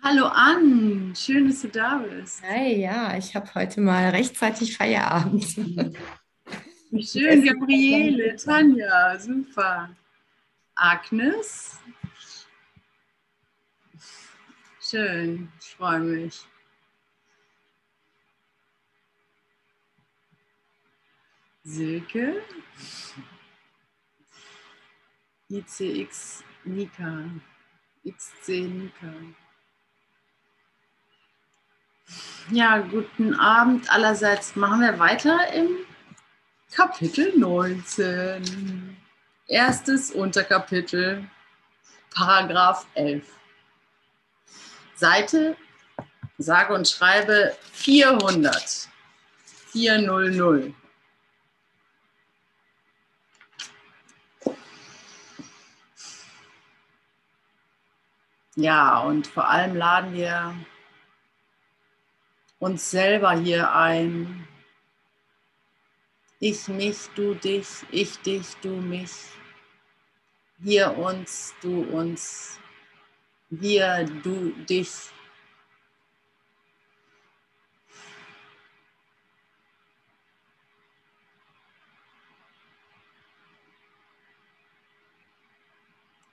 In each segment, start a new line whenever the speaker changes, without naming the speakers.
Hallo Ann, schön, dass du da bist.
Hi, ja, ich habe heute mal rechtzeitig Feierabend.
Wie schön, Gabriele, Tanja, super. Agnes, schön, ich freue mich. Silke, ICX Nika, XC Nika. Ja, guten Abend allerseits. Machen wir weiter im Kapitel 19. Erstes Unterkapitel, Paragraph 11. Seite, sage und schreibe 400. 400. Ja, und vor allem laden wir uns selber hier ein. Ich mich, du dich, ich dich, du mich. Wir uns, du uns. Wir, du dich.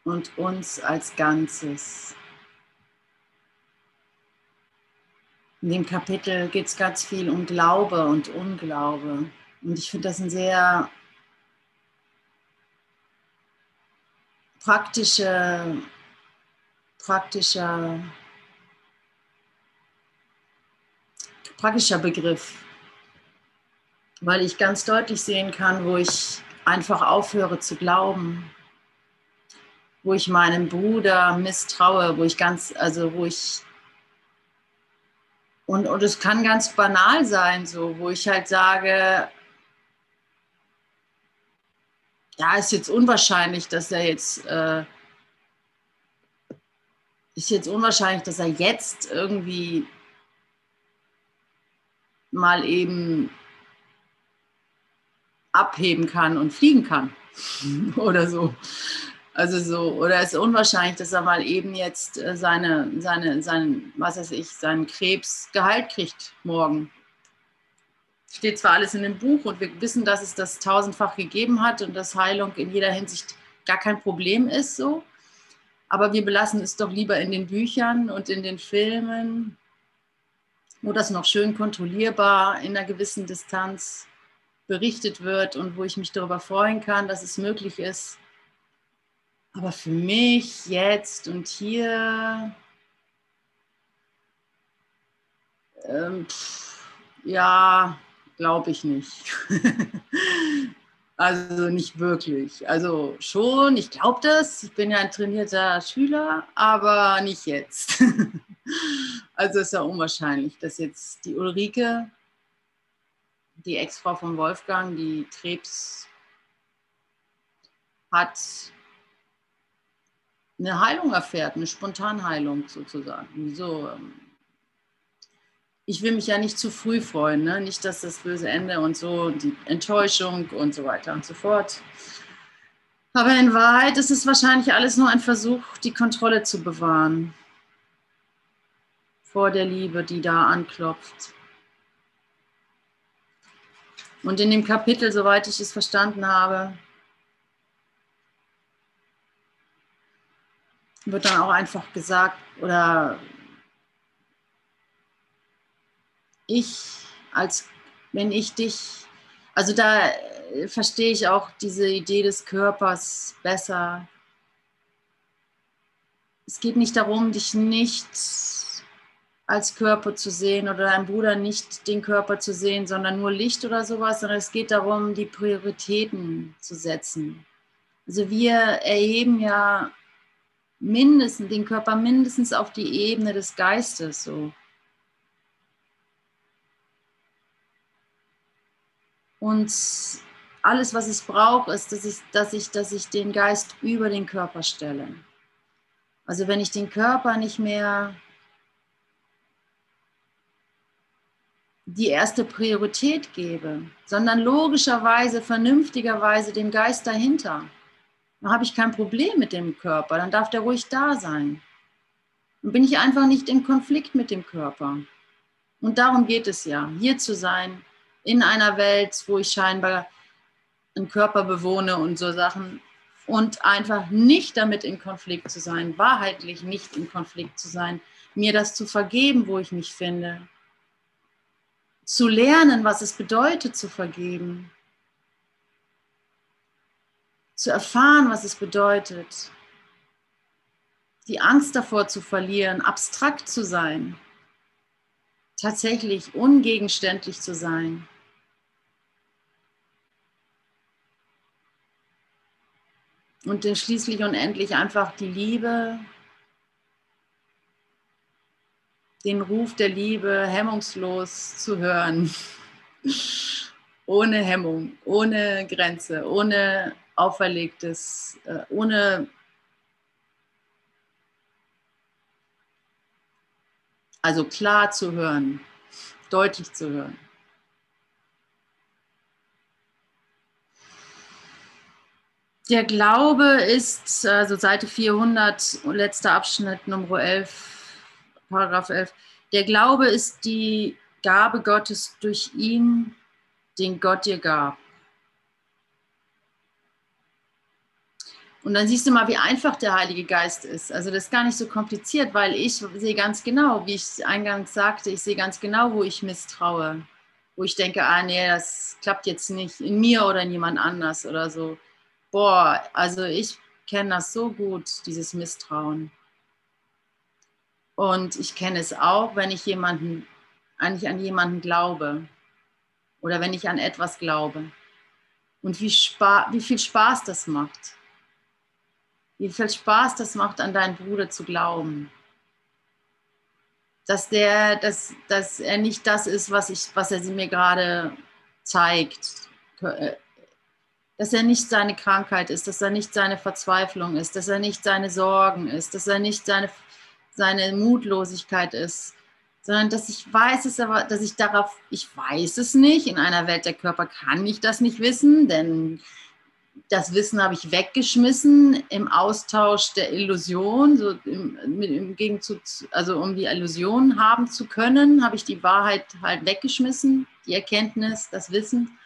Und uns als Ganzes. In dem Kapitel geht es ganz viel um Glaube und Unglaube. Und ich finde das ein sehr praktischer, praktischer, praktischer Begriff, weil ich ganz deutlich sehen kann, wo ich einfach aufhöre zu glauben, wo ich meinem Bruder misstraue, wo ich ganz, also wo ich und, und es kann ganz banal sein, so, wo ich halt sage, ja, ist jetzt unwahrscheinlich, dass er jetzt, äh, ist jetzt unwahrscheinlich, dass er jetzt irgendwie mal eben abheben kann und fliegen kann oder so. Also so, oder es ist unwahrscheinlich, dass er mal eben jetzt äh, seine, seine, seinen, was weiß ich, seinen Krebs geheilt kriegt morgen. Steht zwar alles in dem Buch und wir wissen, dass es das tausendfach gegeben hat und dass Heilung in jeder Hinsicht gar kein Problem ist, so. Aber wir belassen es doch lieber in den Büchern und in den Filmen, wo das noch schön kontrollierbar in einer gewissen Distanz berichtet wird und wo ich mich darüber freuen kann, dass es möglich ist, aber für mich jetzt und hier, ähm, pff, ja, glaube ich nicht. also nicht wirklich. Also schon, ich glaube das. Ich bin ja ein trainierter Schüler, aber nicht jetzt. also ist ja unwahrscheinlich, dass jetzt die Ulrike, die Ex-Frau von Wolfgang, die Krebs hat, eine Heilung erfährt, eine Spontanheilung sozusagen. So, ähm, ich will mich ja nicht zu früh freuen, ne? nicht, dass das böse Ende und so, die Enttäuschung und so weiter und so fort. Aber in Wahrheit ist es wahrscheinlich alles nur ein Versuch, die Kontrolle zu bewahren vor der Liebe, die da anklopft. Und in dem Kapitel, soweit ich es verstanden habe, wird dann auch einfach gesagt, oder ich als, wenn ich dich, also da äh, verstehe ich auch diese Idee des Körpers besser. Es geht nicht darum, dich nicht als Körper zu sehen oder deinem Bruder nicht den Körper zu sehen, sondern nur Licht oder sowas, sondern es geht darum, die Prioritäten zu setzen. Also wir erheben ja mindestens, den Körper mindestens auf die Ebene des Geistes so. Und alles, was es braucht, ist, dass ich, dass, ich, dass ich den Geist über den Körper stelle. Also wenn ich den Körper nicht mehr die erste Priorität gebe, sondern logischerweise, vernünftigerweise den Geist dahinter dann habe ich kein Problem mit dem Körper, dann darf der ruhig da sein. bin ich einfach nicht in Konflikt mit dem Körper. Und darum geht es ja, hier zu sein, in einer Welt, wo ich scheinbar einen Körper bewohne und so Sachen. Und einfach nicht damit in Konflikt zu sein, wahrheitlich nicht in Konflikt zu sein, mir das zu vergeben, wo ich mich finde. Zu lernen, was es bedeutet zu vergeben. Zu erfahren, was es bedeutet. Die Angst davor zu verlieren, abstrakt zu sein. Tatsächlich ungegenständlich zu sein. Und schließlich und endlich einfach die Liebe, den Ruf der Liebe hemmungslos zu hören. ohne Hemmung, ohne Grenze, ohne auferlegtes, äh, ohne also klar zu hören, deutlich zu hören. Der Glaube ist, also Seite 400, letzter Abschnitt, Nummer 11, Paragraph 11. Der Glaube ist die Gabe Gottes durch ihn, den Gott dir gab. Und dann siehst du mal, wie einfach der Heilige Geist ist. Also das ist gar nicht so kompliziert, weil ich sehe ganz genau, wie ich eingangs sagte, ich sehe ganz genau, wo ich misstraue. Wo ich denke, ah nee, das klappt jetzt nicht in mir oder in jemand anders oder so. Boah, also ich kenne das so gut, dieses Misstrauen. Und ich kenne es auch, wenn ich jemanden, eigentlich an jemanden glaube oder wenn ich an etwas glaube. Und wie, wie viel Spaß das macht. Wie viel Spaß das macht, an deinen Bruder zu glauben. Dass, der, dass, dass er nicht das ist, was, ich, was er mir gerade zeigt. Dass er nicht seine Krankheit ist, dass er nicht seine Verzweiflung ist, dass er nicht seine Sorgen ist, dass er nicht seine, seine Mutlosigkeit ist, sondern dass ich weiß es aber, dass ich darauf, ich weiß es nicht, in einer Welt der Körper kann ich das nicht wissen, denn das Wissen habe ich weggeschmissen im Austausch der Illusion, so im, im Gegenzug, also um die Illusion haben zu können, habe ich die Wahrheit halt weggeschmissen, die Erkenntnis, das Wissen.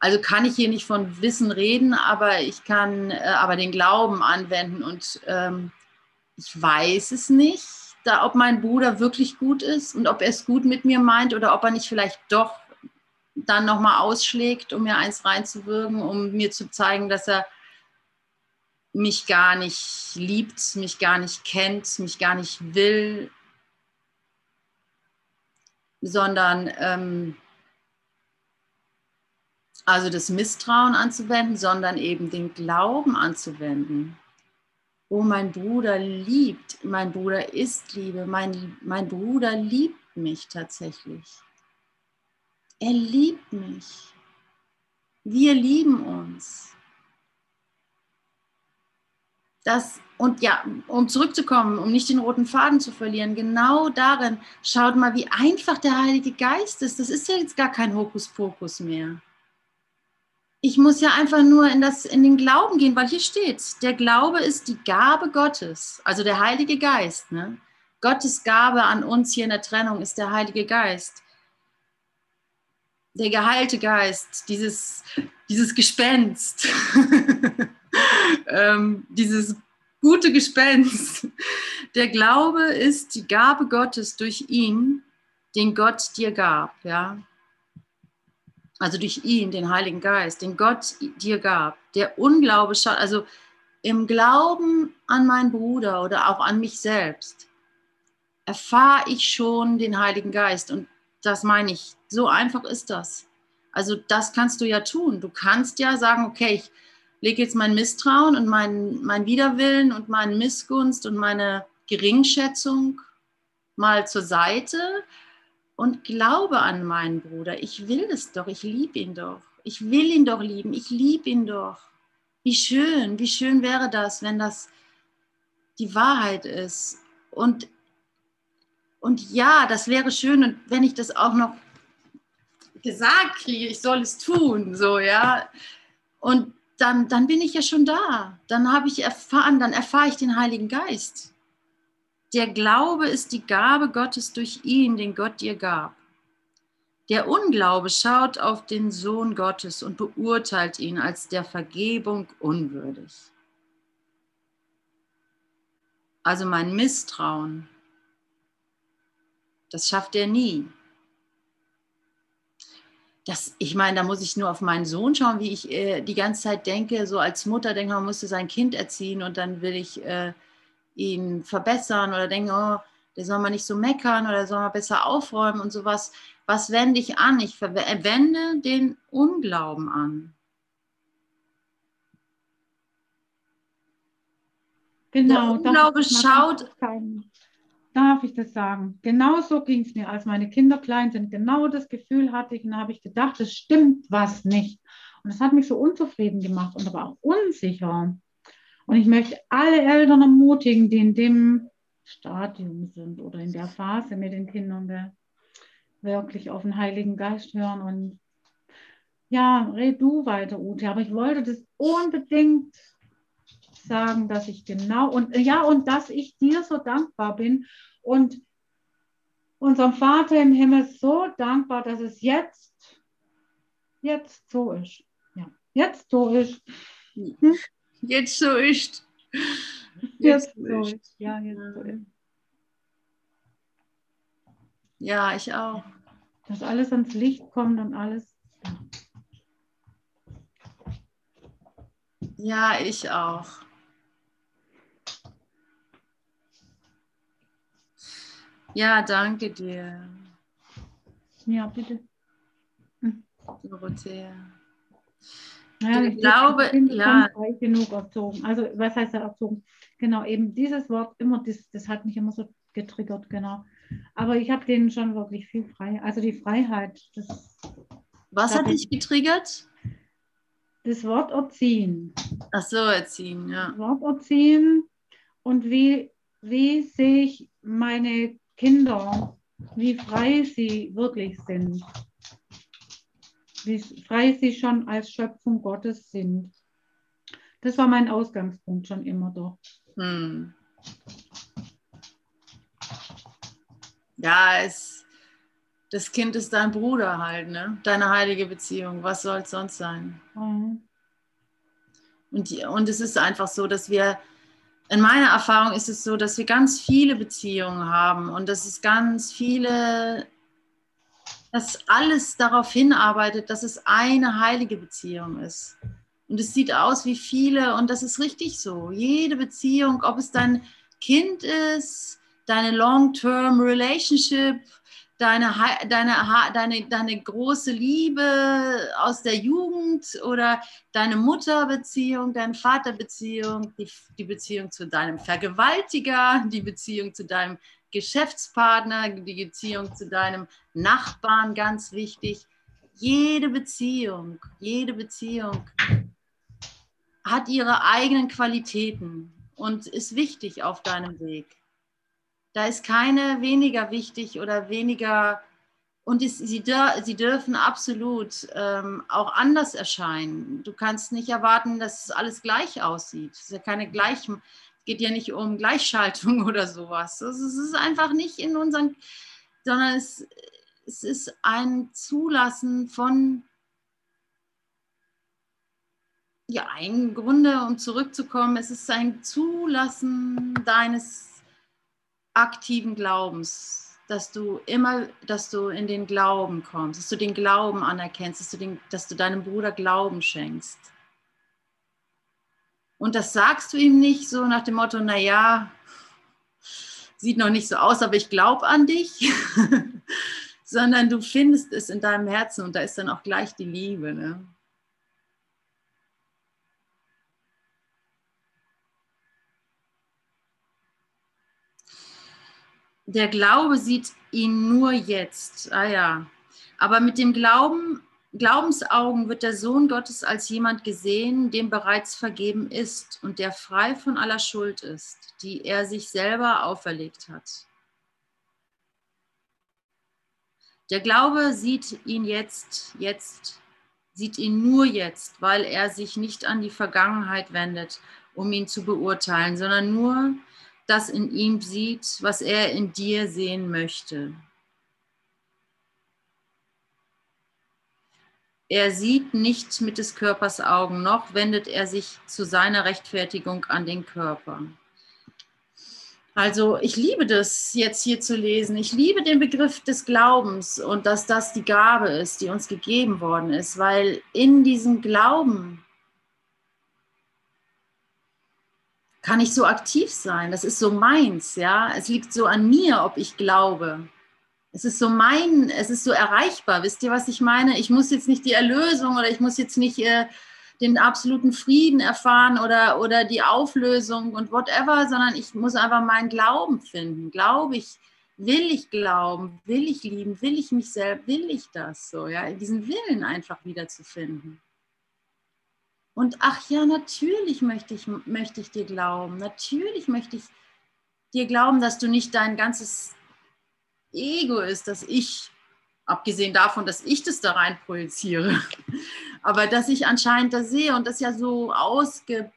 Also kann ich hier nicht von Wissen reden, aber ich kann äh, aber den Glauben anwenden und ähm, ich weiß es nicht, da, ob mein Bruder wirklich gut ist und ob er es gut mit mir meint oder ob er nicht vielleicht doch dann nochmal ausschlägt, um mir eins reinzuwirken, um mir zu zeigen, dass er mich gar nicht liebt, mich gar nicht kennt, mich gar nicht will, sondern ähm, also das Misstrauen anzuwenden, sondern eben den Glauben anzuwenden. Oh, mein Bruder liebt, mein Bruder ist Liebe, mein, mein Bruder liebt mich tatsächlich. Er liebt mich. Wir lieben uns. Das, und ja, um zurückzukommen, um nicht den roten Faden zu verlieren, genau darin, schaut mal, wie einfach der Heilige Geist ist. Das ist ja jetzt gar kein Hokuspokus mehr ich muss ja einfach nur in, das, in den Glauben gehen, weil hier steht, der Glaube ist die Gabe Gottes, also der Heilige Geist. Ne? Gottes Gabe an uns hier in der Trennung ist der Heilige Geist. Der geheilte Geist, dieses, dieses Gespenst, ähm, dieses gute Gespenst. Der Glaube ist die Gabe Gottes durch ihn, den Gott dir gab. Ja? also durch ihn, den Heiligen Geist, den Gott dir gab, der Unglaube schaut, also im Glauben an meinen Bruder oder auch an mich selbst, erfahre ich schon den Heiligen Geist. Und das meine ich, so einfach ist das. Also das kannst du ja tun. Du kannst ja sagen, okay, ich lege jetzt mein Misstrauen und mein, mein Widerwillen und meine Missgunst und meine Geringschätzung mal zur Seite und glaube an meinen Bruder. Ich will es doch, ich liebe ihn doch. Ich will ihn doch lieben, ich liebe ihn doch. Wie schön, wie schön wäre das, wenn das die Wahrheit ist. Und, und ja, das wäre schön, und wenn ich das auch noch gesagt kriege, ich soll es tun, so, ja. Und dann, dann bin ich ja schon da. Dann habe ich erfahren, dann erfahre ich den Heiligen Geist. Der Glaube ist die Gabe Gottes durch ihn, den Gott dir gab. Der Unglaube schaut auf den Sohn Gottes und beurteilt ihn als der Vergebung unwürdig. Also mein Misstrauen, das schafft er nie. Das, ich meine, da muss ich nur auf meinen Sohn schauen, wie ich äh, die ganze Zeit denke, so als Mutter denke, man müsste sein Kind erziehen und dann will ich äh, ihn verbessern oder denke, oh, der soll mal nicht so meckern oder soll mal besser aufräumen und sowas. Was wende ich an? Ich wende den Unglauben an.
Genau.
Der Unglaube schaut.
Darf ich das sagen? Genau so ging es mir, als meine Kinder klein sind. Genau das Gefühl hatte ich und da habe ich gedacht, es stimmt was nicht. Und das hat mich so unzufrieden gemacht und aber auch unsicher. Und ich möchte alle Eltern ermutigen, die in dem Stadium sind oder in der Phase mit den Kindern, wirklich auf den Heiligen Geist hören und ja, red du weiter, Ute. Aber ich wollte das unbedingt sagen, dass ich genau und ja, und dass ich dir so dankbar bin und unserem Vater im Himmel so dankbar, dass es jetzt, jetzt so ist. Ja, jetzt so ist.
Hm? Jetzt so ist.
Jetzt, jetzt so ist. Ja, jetzt so ist.
Ja, ich auch.
Dass alles ans Licht kommt und alles.
Ja, ich auch. Ja, danke dir.
Ja, bitte.
Hm. Dorothea.
Ja, ich glaube, ja. genug erzogen. Also, was heißt da erzogen? Genau, eben dieses Wort immer, das, das hat mich immer so getriggert, genau. Aber ich habe denen schon wirklich viel frei. Also die Freiheit. Das,
Was hat dich getriggert?
Das Wort erziehen.
Ach so, erziehen, ja.
Das Wort erziehen und wie, wie sehe ich meine Kinder, wie frei sie wirklich sind. Wie frei sie schon als Schöpfung Gottes sind. Das war mein Ausgangspunkt schon immer doch. Hm.
ja, es, das Kind ist dein Bruder halt, ne? Deine heilige Beziehung. Was soll es sonst sein? Mhm. Und, und es ist einfach so, dass wir, in meiner Erfahrung ist es so, dass wir ganz viele Beziehungen haben und dass es ganz viele, dass alles darauf hinarbeitet, dass es eine heilige Beziehung ist. Und es sieht aus wie viele und das ist richtig so. Jede Beziehung, ob es dein Kind ist, deine Long-Term Relationship, deine, deine, deine, deine große Liebe aus der Jugend oder deine Mutterbeziehung, deine Vaterbeziehung, die, die Beziehung zu deinem Vergewaltiger, die Beziehung zu deinem Geschäftspartner, die Beziehung zu deinem Nachbarn, ganz wichtig. Jede Beziehung, jede Beziehung hat ihre eigenen Qualitäten und ist wichtig auf deinem Weg. Da ist keine weniger wichtig oder weniger. Und es, sie, sie dürfen absolut ähm, auch anders erscheinen. Du kannst nicht erwarten, dass alles gleich aussieht. Es ist ja keine gleich, geht ja nicht um Gleichschaltung oder sowas. Es ist einfach nicht in unseren, sondern es, es ist ein Zulassen von, ja, im Grunde, um zurückzukommen, es ist ein Zulassen deines aktiven Glaubens, dass du immer, dass du in den Glauben kommst, dass du den Glauben anerkennst, dass du, den, dass du deinem Bruder Glauben schenkst. Und das sagst du ihm nicht so nach dem Motto, naja, sieht noch nicht so aus, aber ich glaube an dich, sondern du findest es in deinem Herzen und da ist dann auch gleich die Liebe. Ne? Der Glaube sieht ihn nur jetzt. Ah ja. Aber mit dem Glauben, Glaubensaugen wird der Sohn Gottes als jemand gesehen, dem bereits vergeben ist und der frei von aller Schuld ist, die er sich selber auferlegt hat. Der Glaube sieht ihn jetzt, jetzt, sieht ihn nur jetzt, weil er sich nicht an die Vergangenheit wendet, um ihn zu beurteilen, sondern nur das in ihm sieht, was er in dir sehen möchte. Er sieht nicht mit des Körpers Augen, noch wendet er sich zu seiner Rechtfertigung an den Körper. Also ich liebe das jetzt hier zu lesen. Ich liebe den Begriff des Glaubens und dass das die Gabe ist, die uns gegeben worden ist, weil in diesem Glauben kann ich so aktiv sein. Das ist so meins, ja. Es liegt so an mir, ob ich glaube. Es ist so mein, es ist so erreichbar. Wisst ihr, was ich meine? Ich muss jetzt nicht die Erlösung oder ich muss jetzt nicht äh, den absoluten Frieden erfahren oder, oder die Auflösung und whatever, sondern ich muss einfach meinen Glauben finden. Glaube ich, will ich glauben, will ich lieben, will ich mich selbst, will ich das so, ja, diesen Willen einfach wieder zu finden. Und ach ja, natürlich möchte ich, möchte ich dir glauben, natürlich möchte ich dir glauben, dass du nicht dein ganzes Ego ist, dass ich, abgesehen davon, dass ich das da rein projiziere, aber dass ich anscheinend das sehe und das ja so ausgebuchst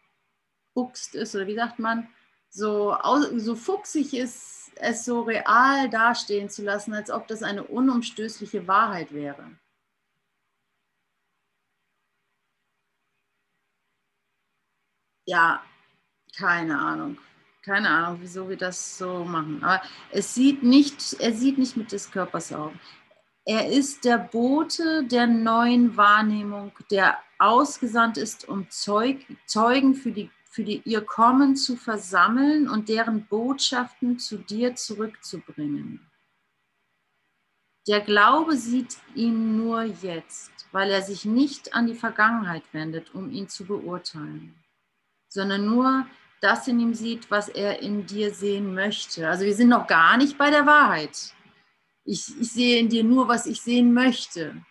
ist, oder wie sagt man, so, so fuchsig ist, es so real dastehen zu lassen, als ob das eine unumstößliche Wahrheit wäre. Ja, keine Ahnung keine Ahnung, wieso wir das so machen. Aber es sieht nicht, er sieht nicht mit des Körpers auf. Er ist der Bote der neuen Wahrnehmung, der ausgesandt ist, um Zeug, Zeugen für, die, für die, ihr Kommen zu versammeln und deren Botschaften zu dir zurückzubringen. Der Glaube sieht ihn nur jetzt, weil er sich nicht an die Vergangenheit wendet, um ihn zu beurteilen, sondern nur das in ihm sieht, was er in dir sehen möchte. Also wir sind noch gar nicht bei der Wahrheit. Ich, ich sehe in dir nur, was ich sehen möchte.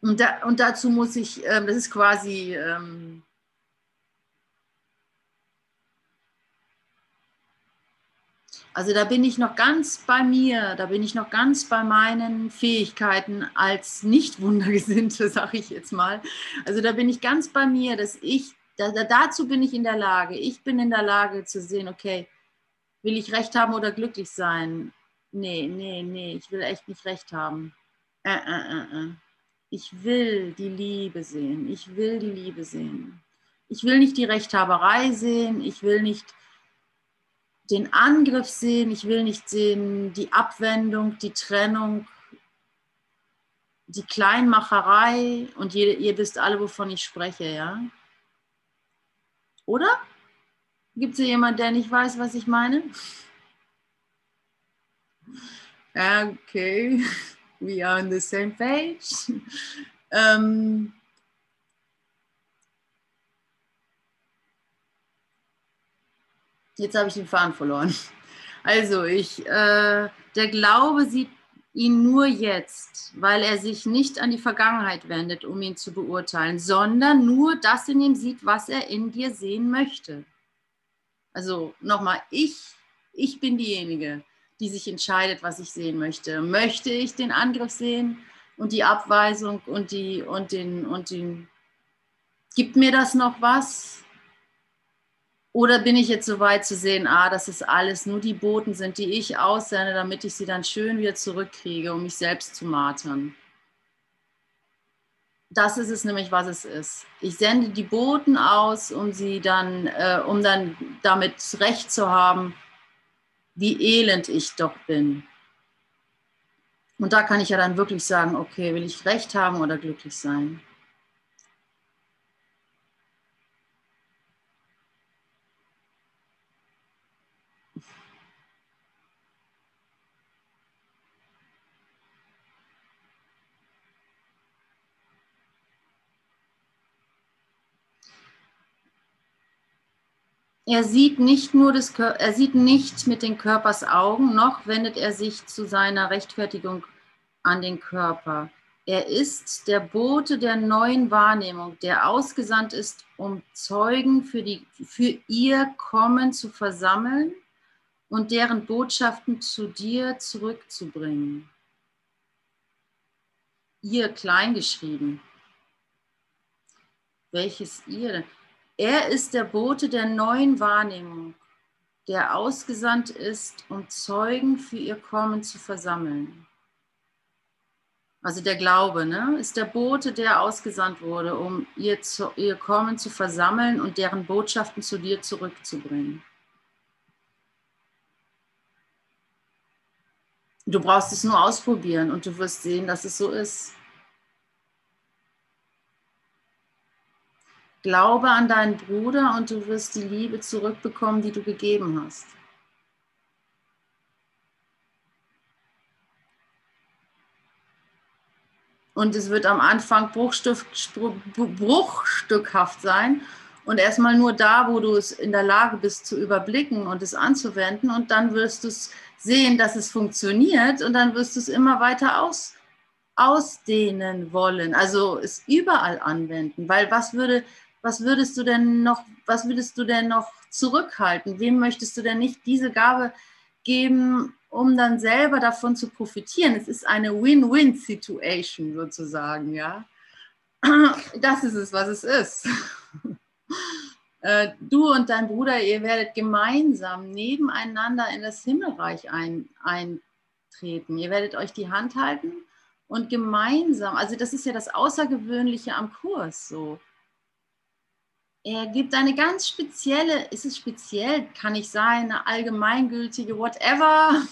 Und, da, und dazu muss ich, ähm, das ist quasi, ähm, also da bin ich noch ganz bei mir, da bin ich noch ganz bei meinen Fähigkeiten als Nicht-Wundergesinnte, sage ich jetzt mal. Also da bin ich ganz bei mir, dass ich da, da, dazu bin ich in der Lage. Ich bin in der Lage zu sehen, okay, will ich recht haben oder glücklich sein? Nee, nee, nee, ich will echt nicht recht haben. Äh, äh, äh, äh. Ich will die Liebe sehen. Ich will die Liebe sehen. Ich will nicht die Rechthaberei sehen. Ich will nicht den Angriff sehen. Ich will nicht sehen die Abwendung, die Trennung, die Kleinmacherei. Und ihr, ihr wisst alle, wovon ich spreche, ja? Oder? Gibt es hier jemand, der nicht weiß, was ich meine? Okay, we are on the same page. Ähm, jetzt habe ich den Faden verloren. Also, ich, äh, der Glaube sieht ihn nur jetzt, weil er sich nicht an die Vergangenheit wendet, um ihn zu beurteilen, sondern nur das in ihm sieht, was er in dir sehen möchte. Also nochmal, ich, ich bin diejenige, die sich entscheidet, was ich sehen möchte. Möchte ich den Angriff sehen und die Abweisung und die und den und den gibt mir das noch was? Oder bin ich jetzt so weit zu sehen, ah, dass es alles nur die Boten sind, die ich aussende, damit ich sie dann schön wieder zurückkriege, um mich selbst zu martern? Das ist es nämlich, was es ist. Ich sende die Boten aus, um sie dann, äh, um dann damit recht zu haben, wie elend ich doch bin. Und da kann ich ja dann wirklich sagen, okay, will ich recht haben oder glücklich sein? Er sieht nicht nur das, er sieht nicht mit den Körpers Augen, noch wendet er sich zu seiner Rechtfertigung an den Körper. Er ist der Bote der neuen Wahrnehmung, der ausgesandt ist, um Zeugen für, die, für ihr Kommen zu versammeln und deren Botschaften zu dir zurückzubringen. Ihr kleingeschrieben. Welches ihr denn? Er ist der Bote der neuen Wahrnehmung, der ausgesandt ist, um Zeugen für ihr Kommen zu versammeln. Also der Glaube ne, ist der Bote, der ausgesandt wurde, um ihr, zu, ihr Kommen zu versammeln und deren Botschaften zu dir zurückzubringen. Du brauchst es nur ausprobieren und du wirst sehen, dass es so ist. Glaube an deinen Bruder und du wirst die Liebe zurückbekommen, die du gegeben hast. Und es wird am Anfang bruchstück, bruchstückhaft sein und erstmal nur da, wo du es in der Lage bist zu überblicken und es anzuwenden. Und dann wirst du sehen, dass es funktioniert und dann wirst du es immer weiter aus, ausdehnen wollen. Also es überall anwenden. Weil was würde, was würdest du denn noch, was würdest du denn noch zurückhalten? Wem möchtest du denn nicht diese Gabe geben, um dann selber davon zu profitieren? Es ist eine Win-Win-Situation sozusagen, ja. Das ist es, was es ist. Äh, du und dein Bruder, ihr werdet gemeinsam nebeneinander in das Himmelreich ein, eintreten. Ihr werdet euch die Hand halten und gemeinsam, also das ist ja das Außergewöhnliche am Kurs so. Er gibt eine ganz spezielle, ist es speziell, kann ich sein, eine allgemeingültige, whatever,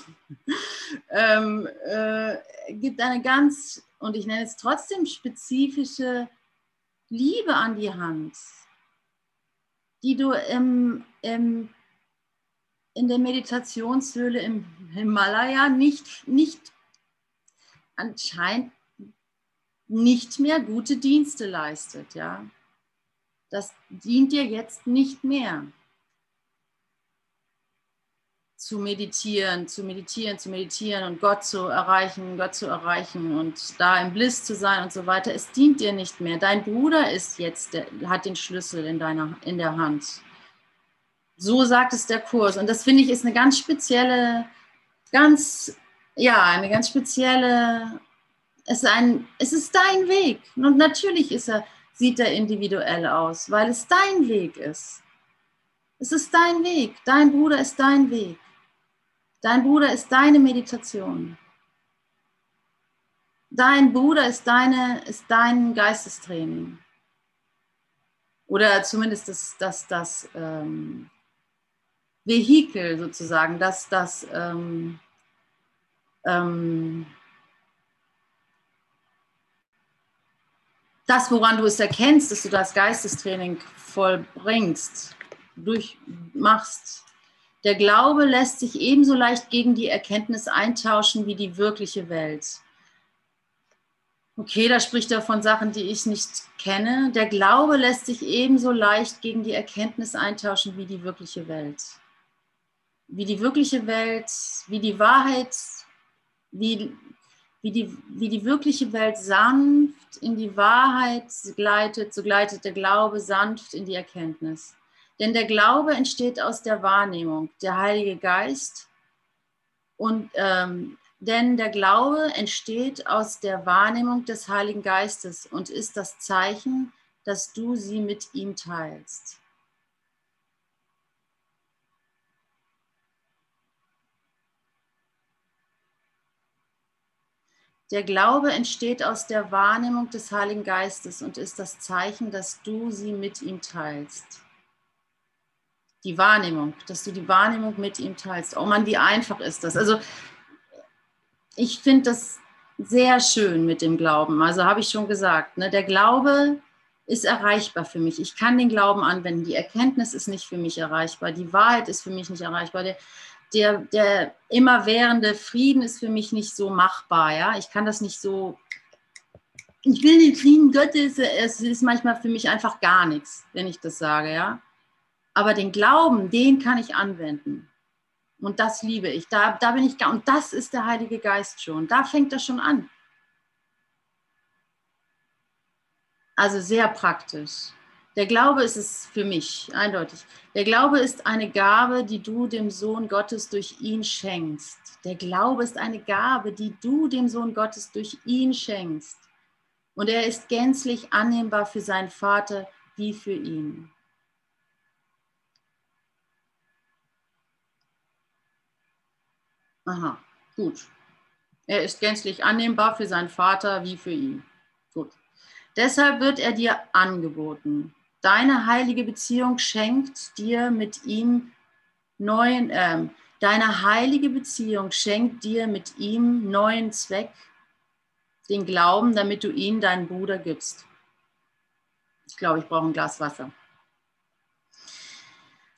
ähm, äh, gibt eine ganz, und ich nenne es trotzdem spezifische Liebe an die Hand, die du im, im, in der Meditationshöhle im Himalaya nicht, nicht anscheinend nicht mehr gute Dienste leistet, ja das dient dir jetzt nicht mehr. Zu meditieren, zu meditieren, zu meditieren und Gott zu erreichen, Gott zu erreichen und da im Bliss zu sein und so weiter. Es dient dir nicht mehr. Dein Bruder ist jetzt, der, hat den Schlüssel in, deiner, in der Hand. So sagt es der Kurs. Und das finde ich ist eine ganz spezielle, ganz, ja, eine ganz spezielle, es ist, ein, es ist dein Weg. Und natürlich ist er, sieht er individuell aus, weil es dein Weg ist. Es ist dein Weg. Dein Bruder ist dein Weg. Dein Bruder ist deine Meditation. Dein Bruder ist, deine, ist dein Geistestraining. Oder zumindest das, das, das ähm, Vehikel sozusagen, das, das ähm, ähm, das, woran du es erkennst, dass du das Geistestraining vollbringst, durchmachst. Der Glaube lässt sich ebenso leicht gegen die Erkenntnis eintauschen wie die wirkliche Welt. Okay, da spricht er von Sachen, die ich nicht kenne. Der Glaube lässt sich ebenso leicht gegen die Erkenntnis eintauschen wie die wirkliche Welt. Wie die wirkliche Welt, wie die Wahrheit, wie wie die, wie die wirkliche Welt sanft in die Wahrheit gleitet, so gleitet der Glaube sanft in die Erkenntnis. Denn der Glaube entsteht aus der Wahrnehmung, der Heilige Geist. Und ähm, denn der Glaube entsteht aus der Wahrnehmung des Heiligen Geistes und ist das Zeichen, dass du sie mit ihm teilst. Der Glaube entsteht aus der Wahrnehmung des Heiligen Geistes und ist das Zeichen, dass du sie mit ihm teilst. Die Wahrnehmung, dass du die Wahrnehmung mit ihm teilst. Oh Mann, wie einfach ist das. Also ich finde das sehr schön mit dem Glauben. Also habe ich schon gesagt, ne? der Glaube ist erreichbar für mich. Ich kann den Glauben anwenden. Die Erkenntnis ist nicht für mich erreichbar. Die Wahrheit ist für mich nicht erreichbar. Der, der, der immerwährende Frieden ist für mich nicht so machbar. Ja? Ich kann das nicht so. Ich will den Frieden Gottes, es ist manchmal für mich einfach gar nichts, wenn ich das sage. Ja? Aber den Glauben, den kann ich anwenden. Und das liebe ich. Da, da bin ich, und das ist der Heilige Geist schon. Da fängt das schon an. Also sehr praktisch. Der Glaube ist es für mich, eindeutig. Der Glaube ist eine Gabe, die du dem Sohn Gottes durch ihn schenkst. Der Glaube ist eine Gabe, die du dem Sohn Gottes durch ihn schenkst. Und er ist gänzlich annehmbar für seinen Vater wie für ihn. Aha, gut. Er ist gänzlich annehmbar für seinen Vater wie für ihn. Gut. Deshalb wird er dir angeboten. Deine heilige Beziehung schenkt dir mit ihm neuen, äh, deine heilige Beziehung schenkt dir mit ihm neuen Zweck, den Glauben, damit du ihn deinen Bruder gibst. Ich glaube, ich brauche ein Glas Wasser.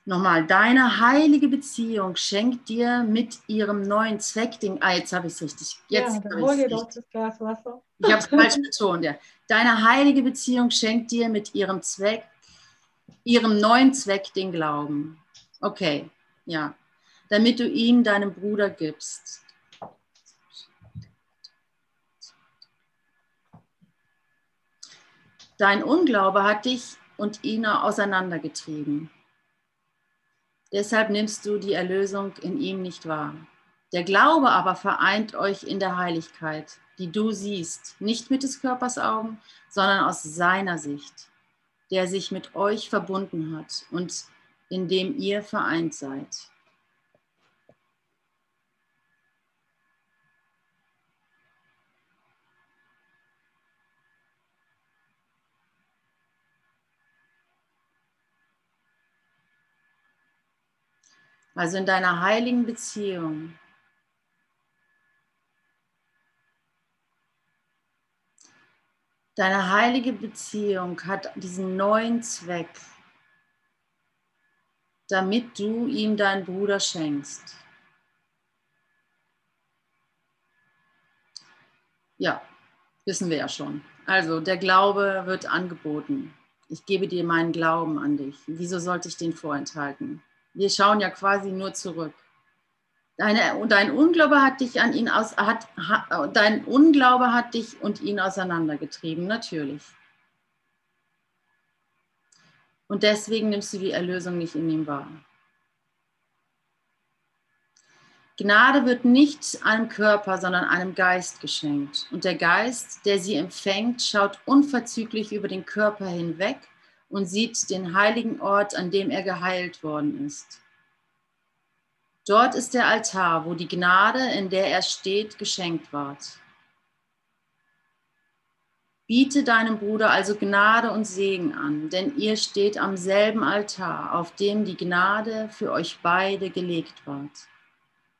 Nochmal, deine heilige Beziehung schenkt dir mit ihrem neuen Zweck den. Ah, jetzt habe ich es richtig. Jetzt
ja, hol dir doch das Glas Wasser.
Ich habe es falsch betont, ja. Deine heilige Beziehung schenkt dir mit ihrem Zweck, ihrem neuen Zweck den Glauben. Okay, ja. Damit du ihn deinem Bruder gibst. Dein Unglaube hat dich und ihn auseinandergetrieben. Deshalb nimmst du die Erlösung in ihm nicht wahr. Der Glaube aber vereint euch in der Heiligkeit, die du siehst, nicht mit des Körpers Augen, sondern aus seiner Sicht, der sich mit euch verbunden hat und in dem ihr vereint seid. Also in deiner heiligen Beziehung. Deine heilige Beziehung hat diesen neuen Zweck, damit du ihm deinen Bruder schenkst. Ja, wissen wir ja schon. Also der Glaube wird angeboten. Ich gebe dir meinen Glauben an dich. Wieso sollte ich den vorenthalten? Wir schauen ja quasi nur zurück. Deine, dein Unglaube hat dich an ihn aus, hat, hat, dein Unglaube hat dich und ihn auseinandergetrieben, natürlich. Und deswegen nimmst du die Erlösung nicht in ihm wahr. Gnade wird nicht einem Körper, sondern einem Geist geschenkt. Und der Geist, der sie empfängt, schaut unverzüglich über den Körper hinweg und sieht den heiligen Ort, an dem er geheilt worden ist. Dort ist der Altar, wo die Gnade, in der er steht, geschenkt ward. Biete deinem Bruder also Gnade und Segen an, denn ihr steht am selben Altar, auf dem die Gnade für euch beide gelegt ward.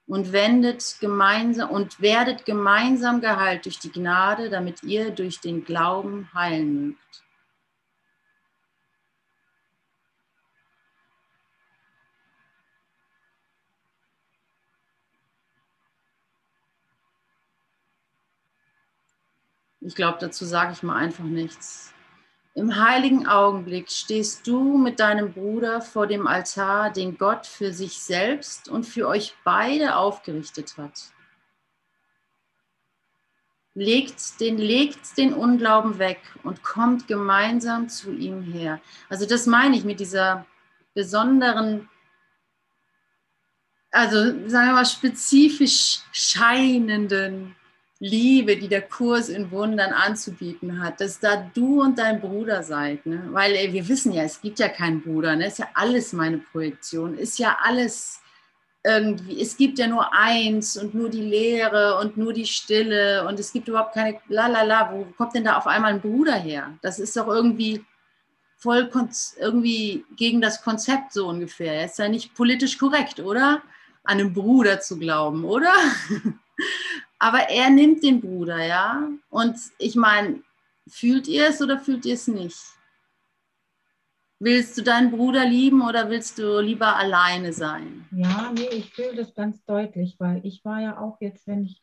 Und wendet gemeinsam und werdet gemeinsam geheilt durch die Gnade, damit ihr durch den Glauben heilen mögt. Ich glaube, dazu sage ich mal einfach nichts. Im heiligen Augenblick stehst du mit deinem Bruder vor dem Altar, den Gott für sich selbst und für euch beide aufgerichtet hat. Legt den, legt den Unglauben weg und kommt gemeinsam zu ihm her. Also das meine ich mit dieser besonderen, also sagen wir mal spezifisch scheinenden Liebe, die der Kurs in Wundern anzubieten hat, dass da du und dein Bruder seid. Ne? Weil ey, wir wissen ja, es gibt ja keinen Bruder, ne? ist ja alles meine Projektion, ist ja alles irgendwie, es gibt ja nur eins und nur die Leere und nur die Stille und es gibt überhaupt keine, lalala, wo kommt denn da auf einmal ein Bruder her? Das ist doch irgendwie voll irgendwie gegen das Konzept so ungefähr. Ist ja nicht politisch korrekt, oder? An einen Bruder zu glauben, oder? Aber er nimmt den Bruder, ja. Und ich meine, fühlt ihr es oder fühlt ihr es nicht? Willst du deinen Bruder lieben oder willst du lieber alleine sein?
Ja, nee, ich fühle das ganz deutlich, weil ich war ja auch jetzt, wenn ich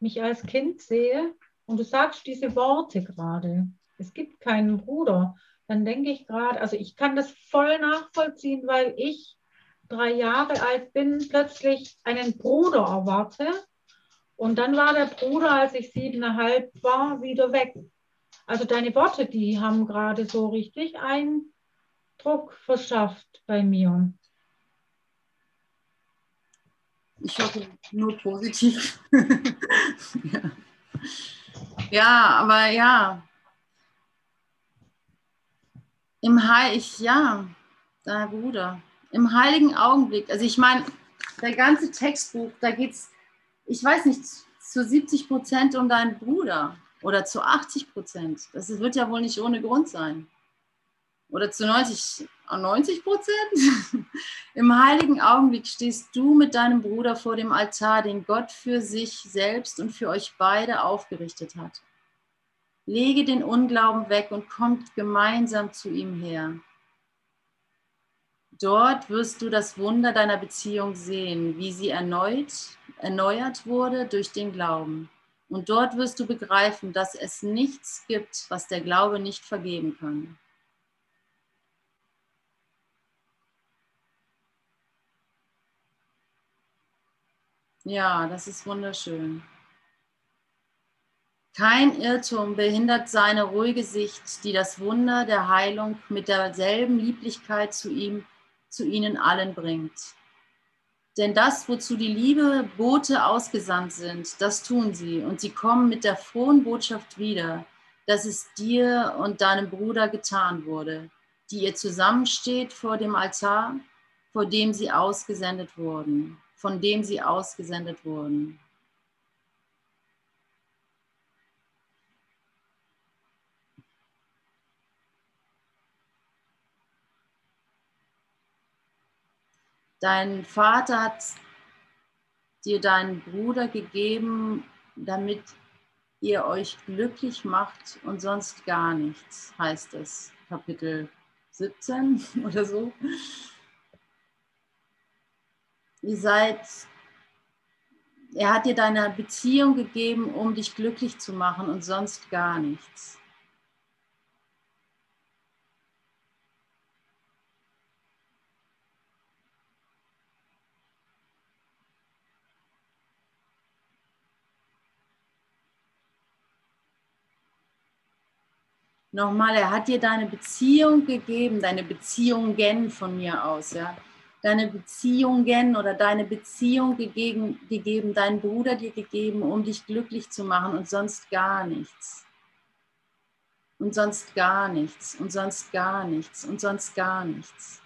mich als Kind sehe und du sagst diese Worte gerade, es gibt keinen Bruder, dann denke ich gerade, also ich kann das voll nachvollziehen, weil ich drei Jahre alt bin, plötzlich einen Bruder erwarte und dann war der Bruder, als ich siebeneinhalb war, wieder weg. Also deine Worte, die haben gerade so richtig Eindruck verschafft bei mir.
Ich hoffe nur positiv. ja. ja. aber ja. Im Heil, ich, ja, dein Bruder. Im heiligen Augenblick. Also ich meine, der ganze Textbuch, da geht es ich weiß nicht, zu 70 Prozent um deinen Bruder oder zu 80 Prozent. Das wird ja wohl nicht ohne Grund sein. Oder zu 90, 90 Prozent. Im heiligen Augenblick stehst du mit deinem Bruder vor dem Altar, den Gott für sich selbst und für euch beide aufgerichtet hat. Lege den Unglauben weg und kommt gemeinsam zu ihm her. Dort wirst du das Wunder deiner Beziehung sehen, wie sie erneut, erneuert wurde durch den Glauben. Und dort wirst du begreifen, dass es nichts gibt, was der Glaube nicht vergeben kann. Ja, das ist wunderschön. Kein Irrtum behindert seine ruhige Sicht, die das Wunder der Heilung mit derselben Lieblichkeit zu ihm, zu ihnen allen bringt. Denn das, wozu die liebe Bote ausgesandt sind, das tun sie. Und sie kommen mit der frohen Botschaft wieder, dass es dir und deinem Bruder getan wurde, die ihr zusammensteht vor dem Altar, vor dem sie ausgesendet wurden von dem sie ausgesendet wurden. Dein Vater hat dir deinen Bruder gegeben, damit ihr euch glücklich macht und sonst gar nichts, heißt es, Kapitel 17 oder so ihr seid, er hat dir deine Beziehung gegeben, um dich glücklich zu machen und sonst gar nichts. Nochmal, er hat dir deine Beziehung gegeben, deine Beziehungen von mir aus, ja deine Beziehungen oder deine Beziehung gegeben, gegeben, deinen Bruder dir gegeben, um dich glücklich zu machen und sonst gar nichts. Und sonst gar nichts und sonst gar nichts und sonst gar nichts.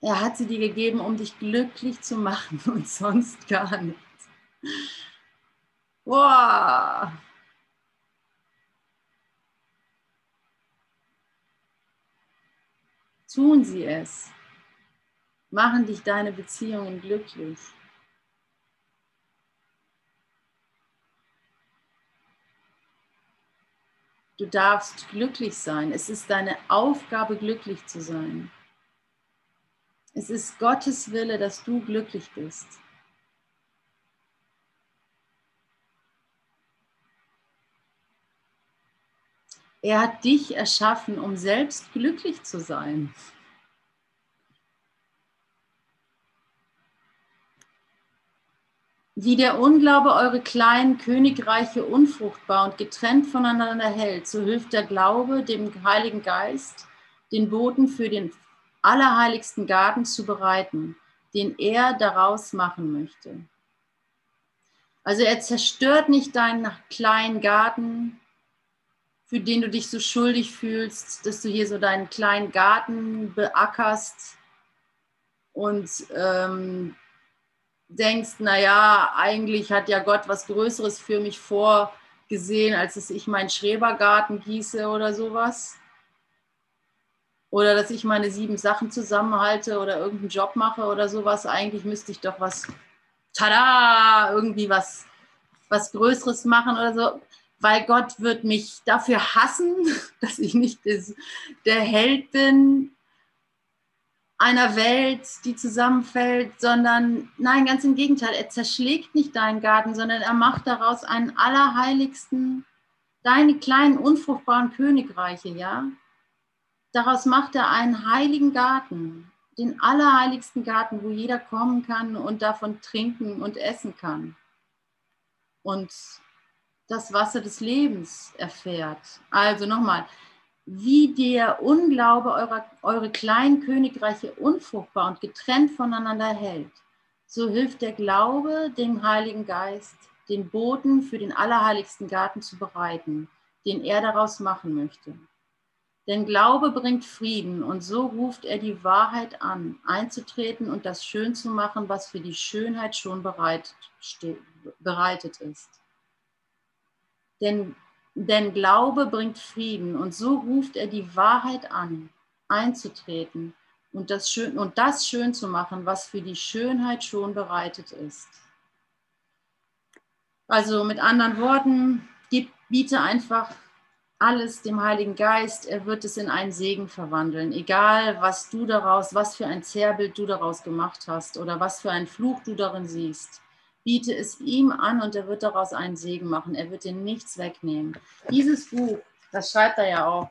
Er hat sie dir gegeben, um dich glücklich zu machen und sonst gar nichts. Boah, Tun sie es. Machen dich deine Beziehungen glücklich. Du darfst glücklich sein. Es ist deine Aufgabe, glücklich zu sein. Es ist Gottes Wille, dass du glücklich bist. Er hat dich erschaffen, um selbst glücklich zu sein. Wie der Unglaube eure kleinen Königreiche unfruchtbar und getrennt voneinander hält, so hilft der Glaube dem Heiligen Geist, den Boden für den allerheiligsten Garten zu bereiten, den er daraus machen möchte. Also er zerstört nicht deinen kleinen Garten, für den du dich so schuldig fühlst, dass du hier so deinen kleinen Garten beackerst und ähm, denkst, naja, eigentlich hat ja Gott was Größeres für mich vorgesehen, als dass ich meinen Schrebergarten gieße oder sowas. Oder dass ich meine sieben Sachen zusammenhalte oder irgendeinen Job mache oder sowas. Eigentlich müsste ich doch was, tada, irgendwie was, was Größeres machen oder so weil Gott wird mich dafür hassen, dass ich nicht der Held bin einer Welt, die zusammenfällt, sondern nein, ganz im Gegenteil, er zerschlägt nicht deinen Garten, sondern er macht daraus einen allerheiligsten, deine kleinen unfruchtbaren Königreiche, ja. Daraus macht er einen heiligen Garten, den allerheiligsten Garten, wo jeder kommen kann und davon trinken und essen kann. Und das Wasser des Lebens erfährt. Also nochmal, wie der Unglaube eurer, eure kleinen Königreiche unfruchtbar und getrennt voneinander hält, so hilft der Glaube dem Heiligen Geist, den Boden für den allerheiligsten Garten zu bereiten, den er daraus machen möchte. Denn Glaube bringt Frieden und so ruft er die Wahrheit an, einzutreten und das schön zu machen, was für die Schönheit schon bereitet, bereitet ist. Denn, denn Glaube bringt Frieden und so ruft er die Wahrheit an, einzutreten und das, schön, und das schön zu machen, was für die Schönheit schon bereitet ist. Also mit anderen Worten, gib, biete einfach alles dem Heiligen Geist, er wird es in einen Segen verwandeln. Egal, was du daraus, was für ein Zerrbild du daraus gemacht hast oder was für einen Fluch du darin siehst. Biete es ihm an und er wird daraus einen Segen machen. Er wird dir nichts wegnehmen. Dieses Buch, das schreibt er ja auch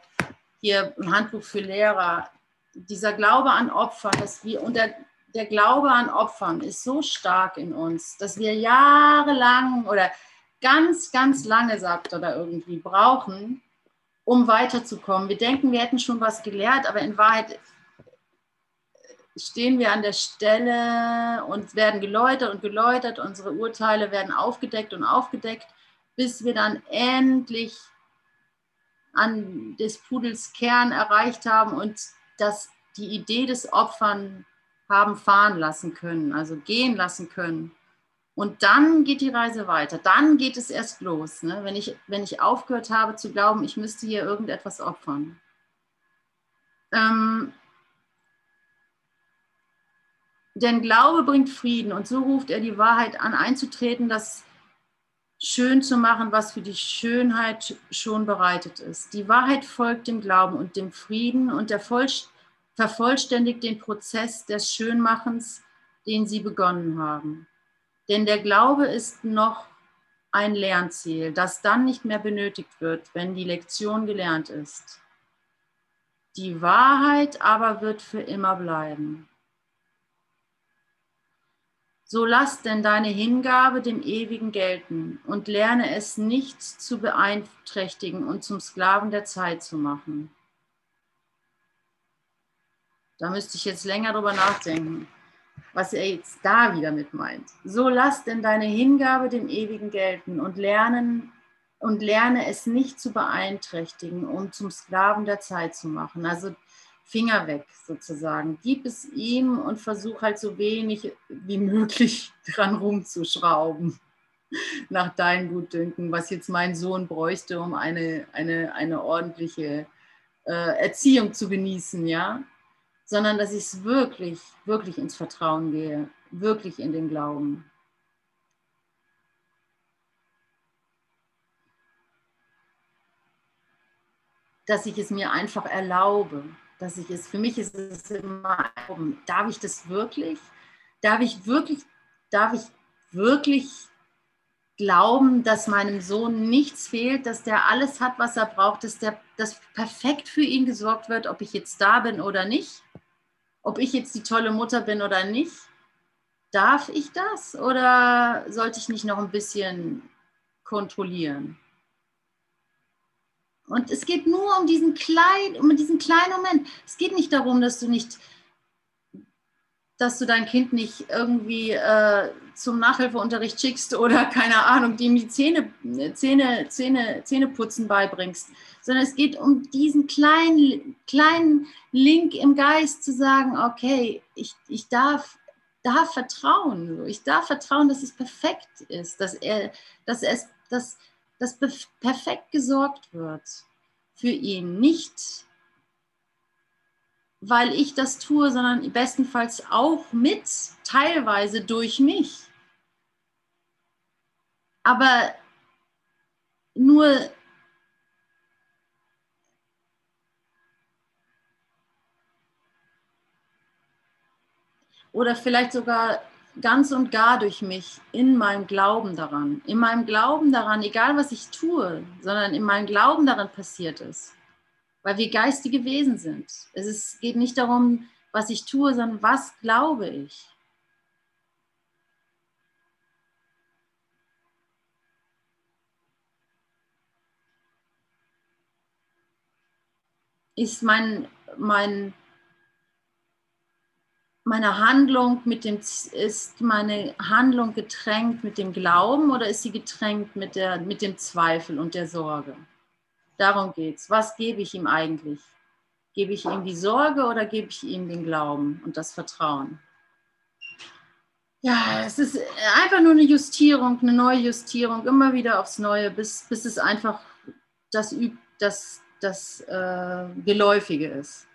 hier im Handbuch für Lehrer, dieser Glaube an Opfern, dass wir unter der Glaube an Opfern ist so stark in uns, dass wir jahrelang oder ganz, ganz lange, sagt er da irgendwie, brauchen, um weiterzukommen. Wir denken, wir hätten schon was gelehrt, aber in Wahrheit stehen wir an der Stelle und werden geläutert und geläutert. Unsere Urteile werden aufgedeckt und aufgedeckt, bis wir dann endlich an des Pudels Kern erreicht haben und dass die Idee des Opfern haben fahren lassen können, also gehen lassen können. Und dann geht die Reise weiter. Dann geht es erst los. Ne? Wenn, ich, wenn ich aufgehört habe zu glauben, ich müsste hier irgendetwas opfern. Ähm, denn Glaube bringt Frieden und so ruft er die Wahrheit an, einzutreten, das schön zu machen, was für die Schönheit schon bereitet ist. Die Wahrheit folgt dem Glauben und dem Frieden und der vervollständigt den Prozess des Schönmachens, den sie begonnen haben. Denn der Glaube ist noch ein Lernziel, das dann nicht mehr benötigt wird, wenn die Lektion gelernt ist. Die Wahrheit aber wird für immer bleiben. So lass denn deine Hingabe dem Ewigen gelten und lerne es nicht zu beeinträchtigen und zum Sklaven der Zeit zu machen. Da müsste ich jetzt länger drüber nachdenken was er jetzt da wieder mit meint. So lass denn deine Hingabe dem Ewigen gelten und lernen und lerne es nicht zu beeinträchtigen, um zum Sklaven der Zeit zu machen. Also Finger weg sozusagen. Gib es ihm und versuch halt so wenig wie möglich dran rumzuschrauben nach deinem Gutdünken, was jetzt mein Sohn bräuchte, um eine, eine, eine ordentliche äh, Erziehung zu genießen, ja sondern dass ich es wirklich, wirklich ins Vertrauen gehe, wirklich in den Glauben. Dass ich es mir einfach erlaube, dass ich es, für mich ist es immer, darf ich das wirklich? Darf ich wirklich, darf ich wirklich glauben, dass meinem Sohn nichts fehlt, dass der alles hat, was er braucht, dass, der, dass perfekt für ihn gesorgt wird, ob ich jetzt da bin oder nicht, ob ich jetzt die tolle Mutter bin oder nicht. Darf ich das oder sollte ich nicht noch ein bisschen kontrollieren? Und es geht nur um diesen kleinen, um diesen kleinen Moment. Es geht nicht darum, dass du nicht dass du dein Kind nicht irgendwie äh, zum Nachhilfeunterricht schickst oder keine Ahnung, dem die Zähne, Zähne, Zähne, Zähneputzen beibringst, sondern es geht um diesen kleinen, kleinen Link im Geist zu sagen, okay, ich, ich darf, darf vertrauen, ich darf vertrauen, dass es perfekt ist, dass er, dass es, dass, dass perfekt gesorgt wird für ihn, nicht weil ich das tue, sondern bestenfalls auch mit, teilweise durch mich. Aber nur oder vielleicht sogar ganz und gar durch mich in meinem Glauben daran, in meinem Glauben daran, egal was ich tue, sondern in meinem Glauben daran passiert ist weil wir geistige Wesen sind. Es ist, geht nicht darum, was ich tue, sondern was glaube ich. Ist mein, mein, meine Handlung mit dem ist meine Handlung getränkt mit dem Glauben oder ist sie getränkt mit, der, mit dem Zweifel und der Sorge? Darum geht es. Was gebe ich ihm eigentlich? Gebe ich ihm die Sorge oder gebe ich ihm den Glauben und das Vertrauen? Ja, es ist einfach nur eine Justierung, eine neue Justierung, immer wieder aufs Neue, bis, bis es einfach das, das, das äh, Geläufige ist.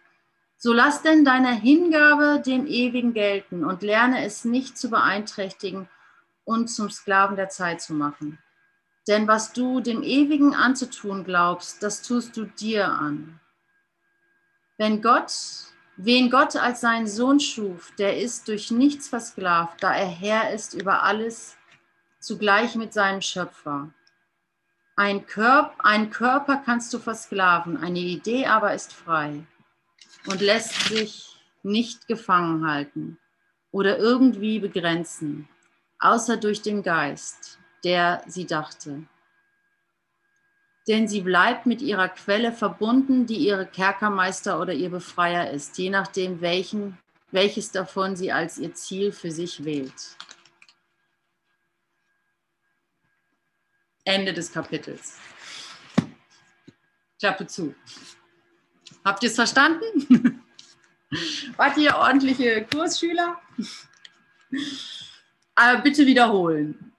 So lass denn deine Hingabe dem Ewigen gelten und lerne es nicht zu beeinträchtigen und zum Sklaven der Zeit zu machen. Denn was du dem Ewigen anzutun glaubst, das tust du dir an. Wenn Gott, wen Gott als seinen Sohn schuf, der ist durch nichts versklavt, da er Herr ist über alles, zugleich mit seinem Schöpfer. Ein, Körp, ein Körper kannst du versklaven, eine Idee aber ist frei und lässt sich nicht gefangen halten oder irgendwie begrenzen, außer durch den Geist, der sie dachte. Denn sie bleibt mit ihrer Quelle verbunden, die ihre Kerkermeister oder ihr Befreier ist, je nachdem, welchen, welches davon sie als ihr Ziel für sich wählt. Ende des Kapitels. Klappe zu. Habt ihr es verstanden? Wart ihr ordentliche Kursschüler? Aber bitte wiederholen.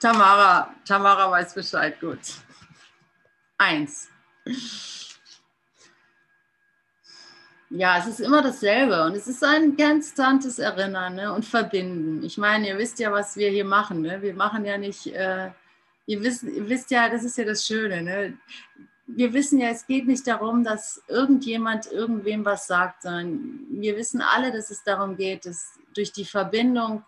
Tamara, Tamara weiß Bescheid, gut. Eins. Ja, es ist immer dasselbe und es ist ein konstantes Erinnern ne? und Verbinden. Ich meine, ihr wisst ja, was wir hier machen. Ne? Wir machen ja nicht äh, ihr wisst, ihr wisst ja, das ist ja das Schöne. Ne? Wir wissen ja, es geht nicht darum, dass irgendjemand irgendwem was sagt, sondern wir wissen alle, dass es darum geht, dass durch die Verbindung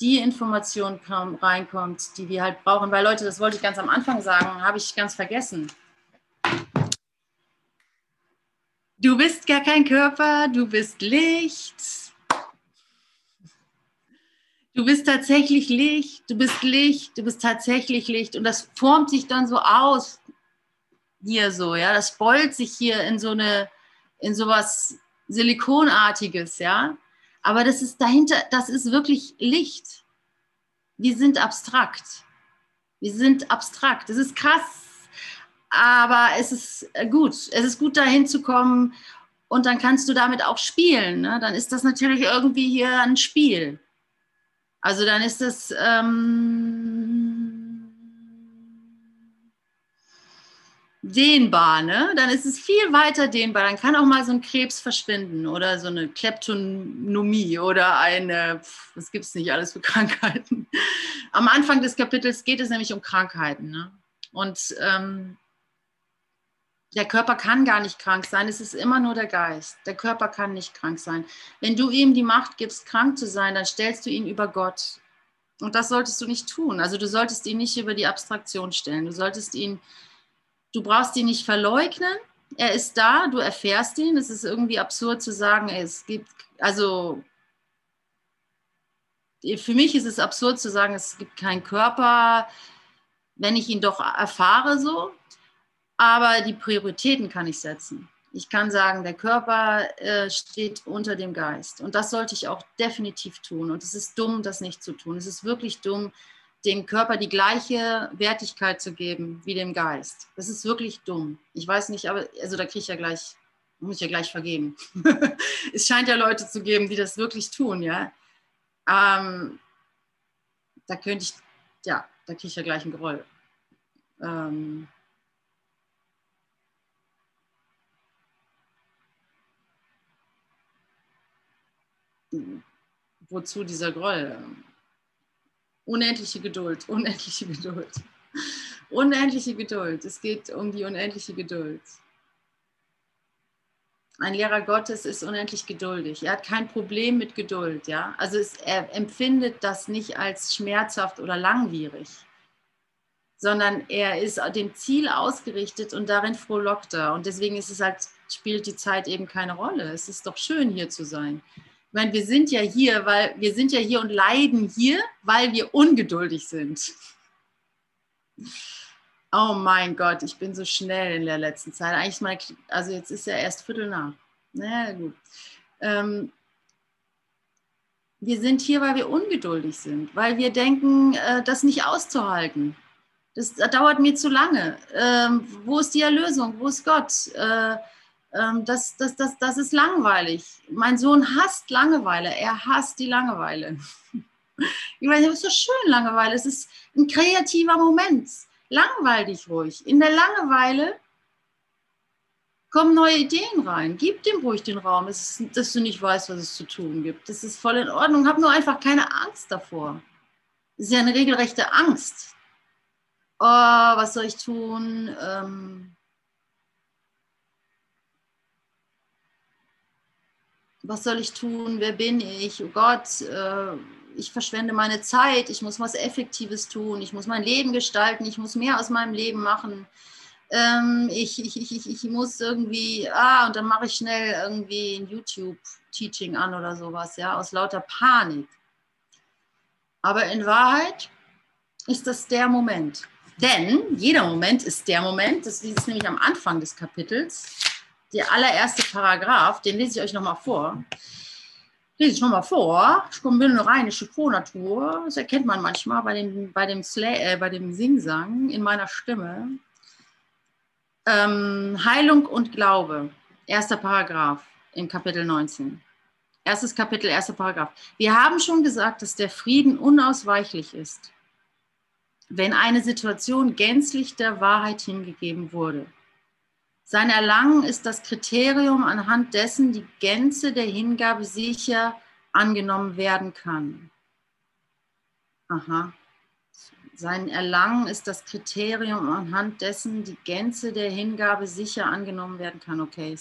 die Information kaum reinkommt, die wir halt brauchen. Weil Leute, das wollte ich ganz am Anfang sagen, habe ich ganz vergessen. Du bist gar kein Körper, du bist Licht. Du bist tatsächlich Licht, du bist Licht, du bist tatsächlich Licht und das formt sich dann so aus hier so, ja, das beult sich hier in so eine, in sowas Silikonartiges, ja, aber das ist dahinter, das ist wirklich Licht. Wir sind abstrakt. Wir sind abstrakt. Das ist krass, aber es ist gut. Es ist gut, dahin zu kommen und dann kannst du damit auch spielen. Ne? Dann ist das natürlich irgendwie hier ein Spiel. Also dann ist es ähm, dehnbar, ne? Dann ist es viel weiter dehnbar. Dann kann auch mal so ein Krebs verschwinden oder so eine Kleptonomie oder eine, was gibt es nicht alles für Krankheiten. Am Anfang des Kapitels geht es nämlich um Krankheiten. Ne? Und ähm, der Körper kann gar nicht krank sein, es ist immer nur der Geist. Der Körper kann nicht krank sein. Wenn du ihm die Macht gibst, krank zu sein, dann stellst du ihn über Gott. Und das solltest du nicht tun. Also du solltest ihn nicht über die Abstraktion stellen. Du solltest ihn, du brauchst ihn nicht verleugnen. Er ist da, du erfährst ihn. Es ist irgendwie absurd zu sagen, es gibt, also für mich ist es absurd zu sagen, es gibt keinen Körper, wenn ich ihn doch erfahre so aber die Prioritäten kann ich setzen. Ich kann sagen, der Körper äh, steht unter dem Geist. Und das sollte ich auch definitiv tun. Und es ist dumm, das nicht zu tun. Es ist wirklich dumm, dem Körper die gleiche Wertigkeit zu geben wie dem Geist. Das ist wirklich dumm. Ich weiß nicht, aber also da kriege ich ja gleich, muss ich ja gleich vergeben. es scheint ja Leute zu geben, die das wirklich tun, ja. Ähm, da könnte ich, ja, da kriege ich ja gleich einen Groll. Ähm, wozu dieser Groll? Unendliche Geduld, unendliche Geduld. Unendliche Geduld. Es geht um die unendliche Geduld. Ein Lehrer Gottes ist unendlich geduldig. Er hat kein Problem mit Geduld, ja. Also es, er empfindet das nicht als schmerzhaft oder langwierig, sondern er ist dem Ziel ausgerichtet und darin frohlockt er. Und deswegen ist es halt, spielt die Zeit eben keine Rolle. Es ist doch schön, hier zu sein. Ich meine, wir sind ja hier, weil wir sind ja hier und leiden hier, weil wir ungeduldig sind. Oh mein Gott, ich bin so schnell in der letzten Zeit. Eigentlich mal, also jetzt ist ja erst Viertel nach. Na naja, gut. Ähm, wir sind hier, weil wir ungeduldig sind, weil wir denken, äh, das nicht auszuhalten. Das, das dauert mir zu lange. Ähm, wo ist die Erlösung? Wo ist Gott? Äh, ähm, das, das, das, das ist langweilig. Mein Sohn hasst Langeweile. Er hasst die Langeweile. Ich meine, es ist so schön, Langeweile. Es ist ein kreativer Moment. Langweil dich ruhig. In der Langeweile kommen neue Ideen rein. Gib dem ruhig den Raum, dass, dass du nicht weißt, was es zu tun gibt. Das ist voll in Ordnung. Hab nur einfach keine Angst davor. Das ist ja eine regelrechte Angst. Oh, was soll ich tun? Ähm, was soll ich tun? Wer bin ich? Oh Gott, äh, ich verschwende meine Zeit. Ich muss was Effektives tun. Ich muss mein Leben gestalten. Ich muss mehr aus meinem Leben machen. Ähm, ich, ich, ich, ich muss irgendwie, ah, und dann mache ich schnell irgendwie ein YouTube-Teaching an oder sowas, ja, aus lauter Panik. Aber in Wahrheit ist das der Moment. Denn jeder Moment ist der Moment, das ist nämlich am Anfang des Kapitels, der allererste Paragraph, den lese ich euch nochmal vor. Lese ich nochmal vor. Ich bin eine rheinische Frohnatur. Das erkennt man manchmal bei dem, bei dem, äh, dem Singsang in meiner Stimme. Ähm, Heilung und Glaube, erster Paragraph im Kapitel 19. Erstes Kapitel, erster Paragraph. Wir haben schon gesagt, dass der Frieden unausweichlich ist, wenn eine Situation gänzlich der Wahrheit hingegeben wurde. Sein Erlangen ist das Kriterium, anhand dessen die Gänze der Hingabe sicher angenommen werden kann. Aha. Sein Erlangen ist das Kriterium, anhand dessen die Gänze der Hingabe sicher angenommen werden kann. Okay.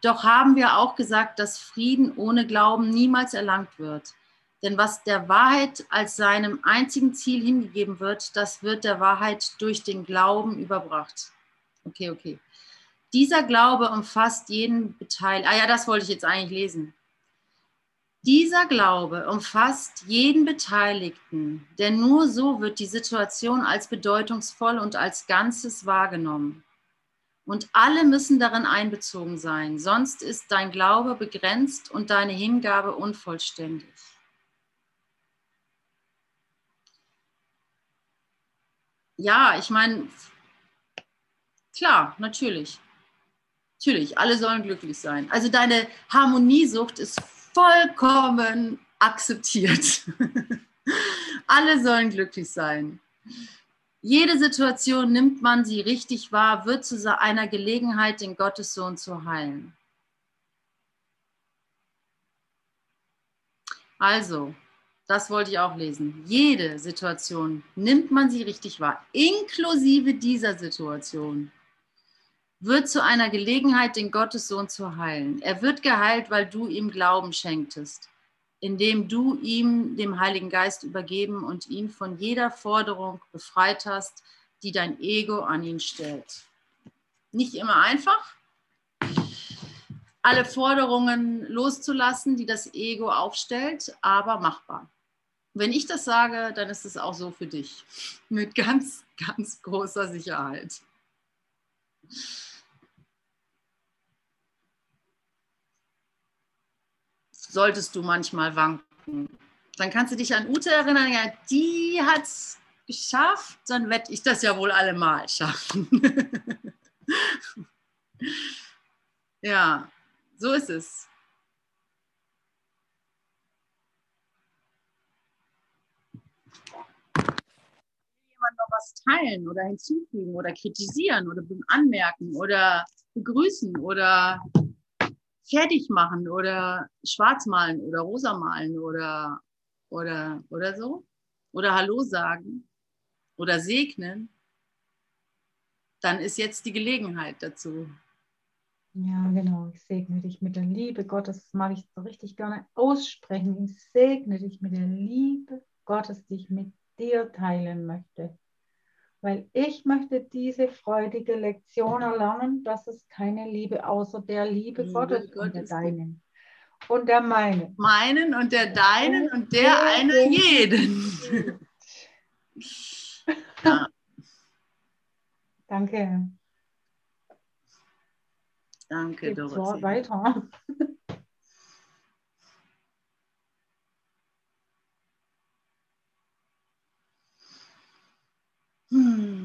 Doch haben wir auch gesagt, dass Frieden ohne Glauben niemals erlangt wird. Denn was der Wahrheit als seinem einzigen Ziel hingegeben wird, das wird der Wahrheit durch den Glauben überbracht. Okay, okay. Dieser Glaube umfasst jeden Beteiligten. Ah ja, das wollte ich jetzt eigentlich lesen. Dieser Glaube umfasst jeden Beteiligten, denn nur so wird die Situation als bedeutungsvoll und als Ganzes wahrgenommen. Und alle müssen darin einbezogen sein, sonst ist dein Glaube begrenzt und deine Hingabe unvollständig. Ja, ich meine, klar, natürlich. Natürlich, alle sollen glücklich sein. Also deine Harmoniesucht ist vollkommen akzeptiert. Alle sollen glücklich sein. Jede Situation nimmt man sie richtig wahr, wird zu einer Gelegenheit, den Gottessohn zu heilen. Also, das wollte ich auch lesen. Jede Situation nimmt man sie richtig wahr, inklusive dieser Situation wird zu einer Gelegenheit, den Gottessohn zu heilen. Er wird geheilt, weil du ihm Glauben schenktest, indem du ihm dem Heiligen Geist übergeben und ihn von jeder Forderung befreit hast, die dein Ego an ihn stellt. Nicht immer einfach, alle Forderungen loszulassen, die das Ego aufstellt, aber machbar. Wenn ich das sage, dann ist es auch so für dich. Mit ganz, ganz großer Sicherheit solltest du manchmal wanken. Dann kannst du dich an Ute erinnern, ja, die hat es geschafft, dann werde ich das ja wohl allemal schaffen. ja, so ist es. Jemand noch was teilen oder hinzufügen oder kritisieren oder anmerken oder begrüßen oder fertig machen oder schwarz malen oder rosa malen oder, oder, oder so. Oder Hallo sagen oder segnen, dann ist jetzt die Gelegenheit dazu.
Ja, genau. Ich segne dich mit der Liebe Gottes. Das mag ich so richtig gerne aussprechen. Ich segne dich mit der Liebe Gottes, die ich mit dir teilen möchte weil ich möchte diese freudige Lektion erlernen, dass es keine Liebe außer der Liebe, Gottes Gott und der deinen und der meinen.
Meinen und der deinen und der, der einer jeden.
ja. Danke.
Danke,
Dorothee. Weiter. Hmm.